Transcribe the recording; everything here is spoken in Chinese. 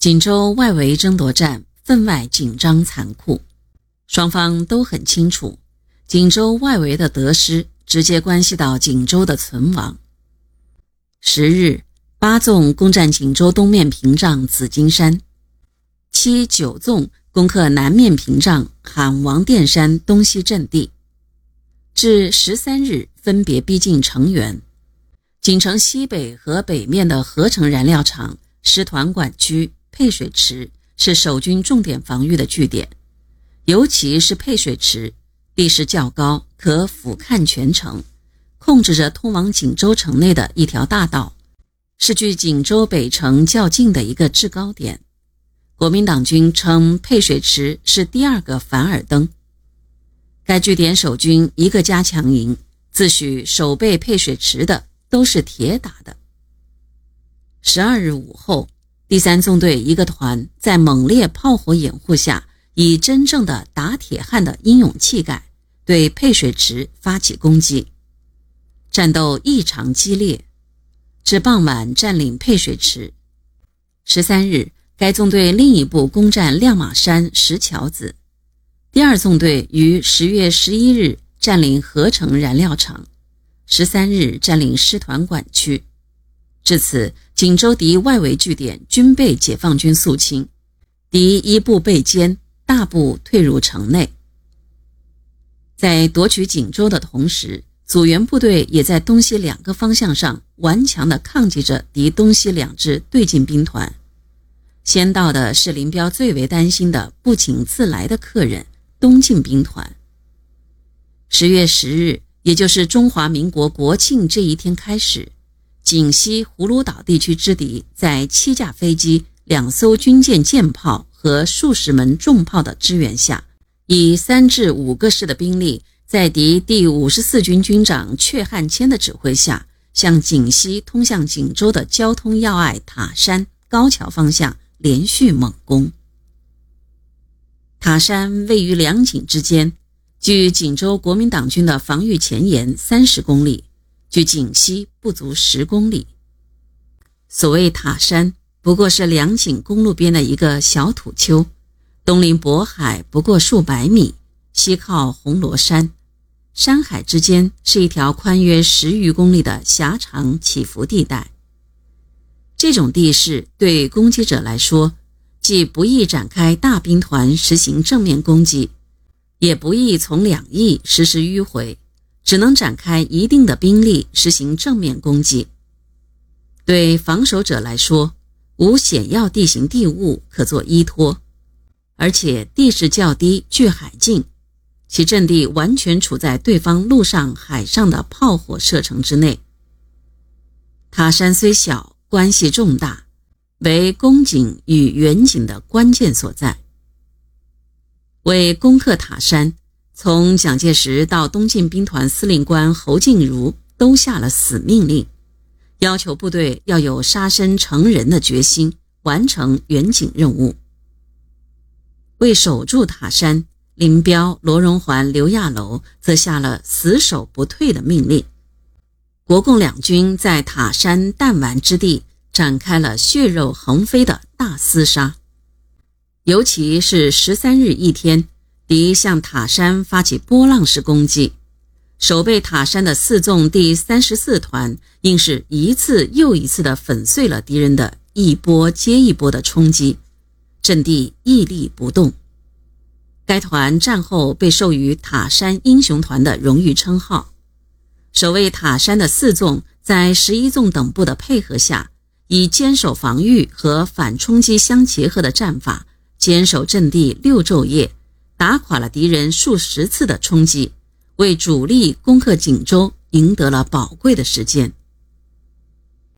锦州外围争夺战分外紧张残酷，双方都很清楚，锦州外围的得失直接关系到锦州的存亡。十日，八纵攻占锦州东面屏障紫金山，七九纵攻克南面屏障喊王殿山东西阵地，至十三日分别逼近成垣。锦城西北和北面的合成燃料厂、师团管区。配水池是守军重点防御的据点，尤其是配水池，地势较高，可俯瞰全城，控制着通往锦州城内的一条大道，是距锦州北城较近的一个制高点。国民党军称配水池是第二个凡尔登。该据点守军一个加强营，自诩守备配水池的都是铁打的。十二日午后。第三纵队一个团在猛烈炮火掩护下，以真正的打铁汉的英勇气概，对配水池发起攻击。战斗异常激烈，至傍晚占领配水池。十三日，该纵队另一部攻占亮马山石桥子。第二纵队于十月十一日占领合成燃料厂，十三日占领师团管区。至此，锦州敌外围据点均被解放军肃清，敌一部被歼，大部退入城内。在夺取锦州的同时，阻援部队也在东西两个方向上顽强地抗击着敌东西两支对进兵团。先到的是林彪最为担心的不请自来的客人——东进兵团。十月十日，也就是中华民国国庆这一天开始。锦西葫芦岛地区之敌，在七架飞机、两艘军舰舰炮和数十门重炮的支援下，以三至五个师的兵力，在敌第五十四军军长阙汉谦的指挥下，向锦西通向锦州的交通要隘塔山、高桥方向连续猛攻。塔山位于两锦之间，距锦州国民党军的防御前沿三十公里。距锦西不足十公里。所谓塔山，不过是两井公路边的一个小土丘，东临渤海不过数百米，西靠红螺山，山海之间是一条宽约十余公里的狭长起伏地带。这种地势对攻击者来说，既不易展开大兵团实行正面攻击，也不易从两翼实施迂回。只能展开一定的兵力实行正面攻击。对防守者来说，无险要地形地物可做依托，而且地势较低，距海近，其阵地完全处在对方陆上、海上的炮火射程之内。塔山虽小，关系重大，为攻锦与远景的关键所在。为攻克塔山。从蒋介石到东进兵团司令官侯静茹都下了死命令，要求部队要有杀身成仁的决心，完成远景任务。为守住塔山，林彪、罗荣桓、刘亚楼则下了死守不退的命令。国共两军在塔山弹丸之地展开了血肉横飞的大厮杀，尤其是十三日一天。敌向塔山发起波浪式攻击，守备塔山的四纵第三十四团硬是一次又一次地粉碎了敌人的一波接一波的冲击，阵地屹立不动。该团战后被授予“塔山英雄团”的荣誉称号。守卫塔山的四纵在十一纵等部的配合下，以坚守防御和反冲击相结合的战法，坚守阵地六昼夜。打垮了敌人数十次的冲击，为主力攻克锦州赢得了宝贵的时间。